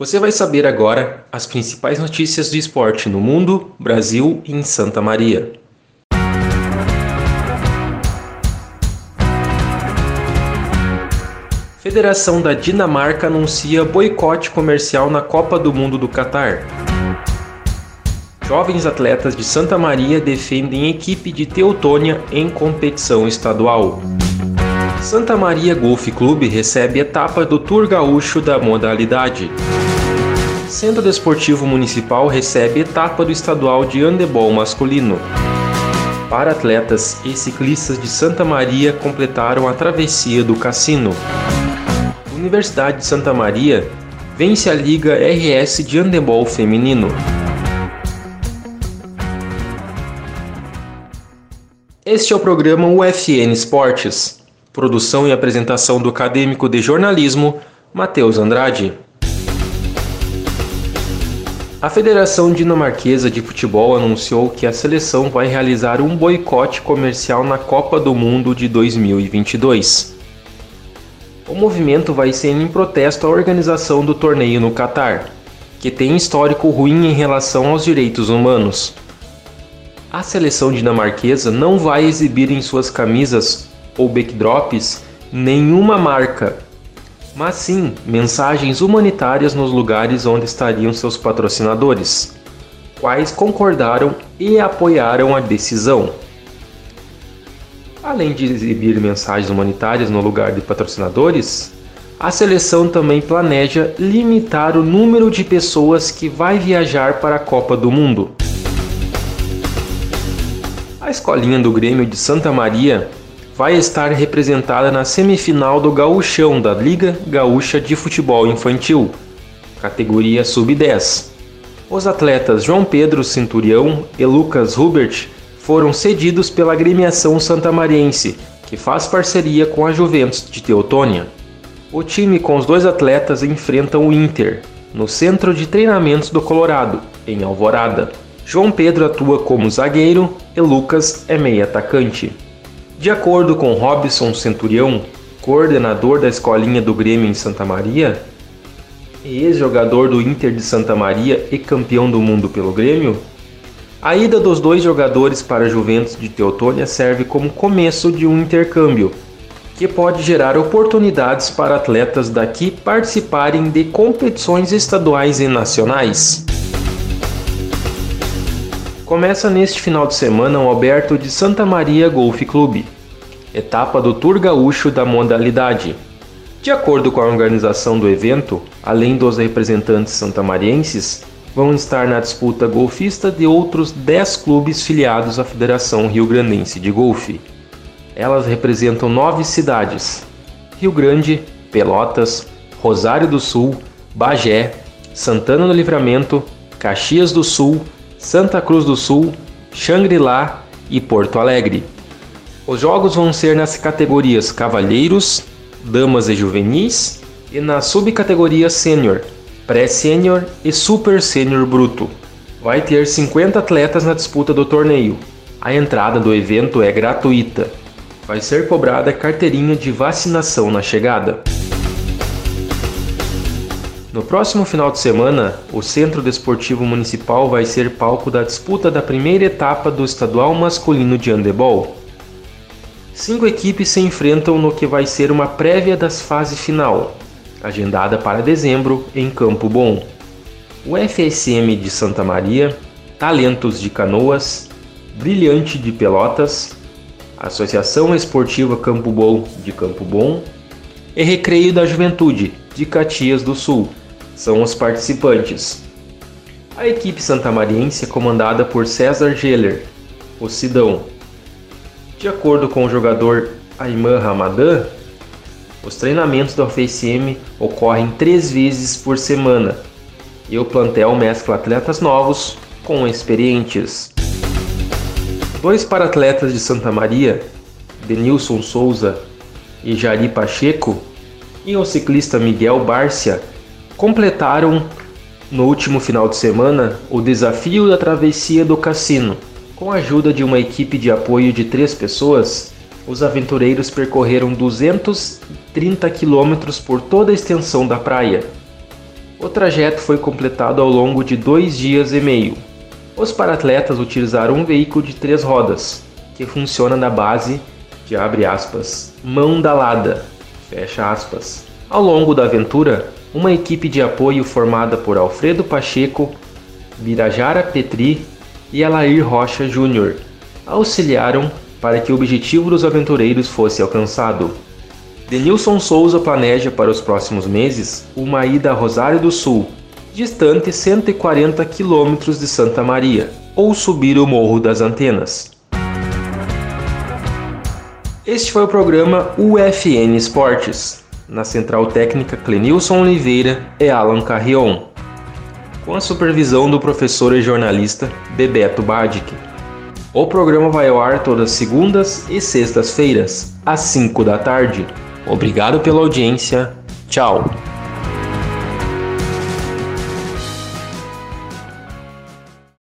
Você vai saber agora as principais notícias do esporte no mundo, Brasil e em Santa Maria. Federação da Dinamarca anuncia boicote comercial na Copa do Mundo do Catar. Jovens atletas de Santa Maria defendem equipe de Teutônia em competição estadual. Santa Maria Golf Clube recebe etapa do Tour Gaúcho da modalidade. Centro Desportivo Municipal recebe etapa do estadual de handebol masculino. Para atletas e ciclistas de Santa Maria completaram a travessia do Cassino. Universidade de Santa Maria vence a Liga RS de handebol feminino. Este é o programa UFN Esportes. Produção e apresentação do acadêmico de jornalismo Matheus Andrade. A Federação Dinamarquesa de Futebol anunciou que a seleção vai realizar um boicote comercial na Copa do Mundo de 2022. O movimento vai ser em protesto à organização do torneio no Catar, que tem histórico ruim em relação aos direitos humanos. A seleção dinamarquesa não vai exibir em suas camisas ou backdrops nenhuma marca mas sim mensagens humanitárias nos lugares onde estariam seus patrocinadores, quais concordaram e apoiaram a decisão. Além de exibir mensagens humanitárias no lugar de patrocinadores, a seleção também planeja limitar o número de pessoas que vai viajar para a Copa do Mundo. A escolinha do Grêmio de Santa Maria vai estar representada na semifinal do Gauchão da Liga Gaúcha de Futebol Infantil, categoria Sub-10. Os atletas João Pedro Cinturião e Lucas Hubert foram cedidos pela agremiação santamariense, que faz parceria com a Juventus de Teutônia. O time com os dois atletas enfrentam o Inter, no centro de treinamentos do Colorado, em Alvorada. João Pedro atua como zagueiro e Lucas é meio atacante. De acordo com Robson Centurião, coordenador da escolinha do Grêmio em Santa Maria, e ex-jogador do Inter de Santa Maria e campeão do mundo pelo Grêmio, a ida dos dois jogadores para a Juventus de Teutônia serve como começo de um intercâmbio, que pode gerar oportunidades para atletas daqui participarem de competições estaduais e nacionais. Começa neste final de semana o Alberto de Santa Maria Golf Clube, etapa do Tour Gaúcho da modalidade. De acordo com a organização do evento, além dos representantes santamarienses, vão estar na disputa golfista de outros 10 clubes filiados à Federação Rio Grandense de Golfe. Elas representam nove cidades: Rio Grande, Pelotas, Rosário do Sul, Bagé, Santana do Livramento, Caxias do Sul, Santa Cruz do Sul, Xangri-Lá e Porto Alegre. Os jogos vão ser nas categorias Cavalheiros, Damas e Juvenis e na subcategoria Sênior, Pré-Sênior e Super Sênior Bruto. Vai ter 50 atletas na disputa do torneio. A entrada do evento é gratuita. Vai ser cobrada carteirinha de vacinação na chegada. No próximo final de semana, o Centro Desportivo Municipal vai ser palco da disputa da primeira etapa do estadual masculino de handebol. Cinco equipes se enfrentam no que vai ser uma prévia das fases final, agendada para dezembro em Campo Bom. O FSM de Santa Maria, Talentos de Canoas, Brilhante de Pelotas, Associação Esportiva Campo Bom de Campo Bom e Recreio da Juventude de Caxias do Sul são os participantes. A equipe santamariense é comandada por César Geller, o Sidão. De acordo com o jogador Ayman Ramadan, os treinamentos do FCM ocorrem três vezes por semana e o plantel mescla atletas novos com experientes. Dois paratletas de Santa Maria, Denilson Souza e Jari Pacheco, e o ciclista Miguel Bárcia, completaram no último final de semana o desafio da travessia do cassino. Com a ajuda de uma equipe de apoio de três pessoas, os aventureiros percorreram 230 quilômetros por toda a extensão da praia. O trajeto foi completado ao longo de dois dias e meio. Os paratletas utilizaram um veículo de três rodas, que funciona na base de abre aspas, mão fecha aspas. Ao longo da aventura, uma equipe de apoio formada por Alfredo Pacheco, Birajara Petri e Alair Rocha Júnior auxiliaram para que o objetivo dos aventureiros fosse alcançado. Denilson Souza planeja para os próximos meses uma ida a Rosário do Sul, distante 140 quilômetros de Santa Maria, ou subir o Morro das Antenas. Este foi o programa UFN Esportes. Na central técnica Clenilson Oliveira e Alan Carrion. Com a supervisão do professor e jornalista Bebeto Badic. O programa vai ao ar todas segundas e sextas-feiras, às 5 da tarde. Obrigado pela audiência. Tchau.